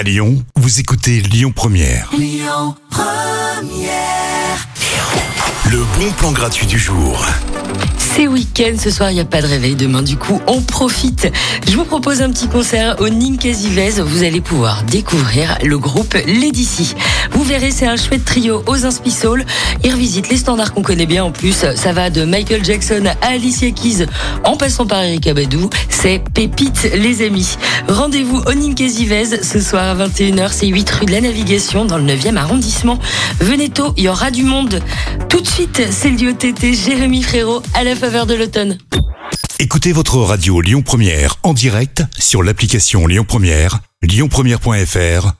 À Lyon, vous écoutez Lyon Première. Le bon plan gratuit du jour. C'est week-end, ce soir il n'y a pas de réveil, demain du coup on profite. Je vous propose un petit concert au Ninkasi vous allez pouvoir découvrir le groupe Lady Vous c'est un chouette trio aux Inspisoul, ils revisitent les standards qu'on connaît bien en plus, ça va de Michael Jackson à Alicia Keys en passant par Erika Badou, c'est Pépite les amis. Rendez-vous au Ninkasi ce soir à 21h, c'est 8 rue de la Navigation dans le 9e arrondissement. Venez tôt, il y aura du monde. Tout de suite, c'est le TT Jérémy Frérot à la faveur de l'automne. Écoutez votre radio Lyon Première en direct sur l'application Lyon Première, lyonpremière.fr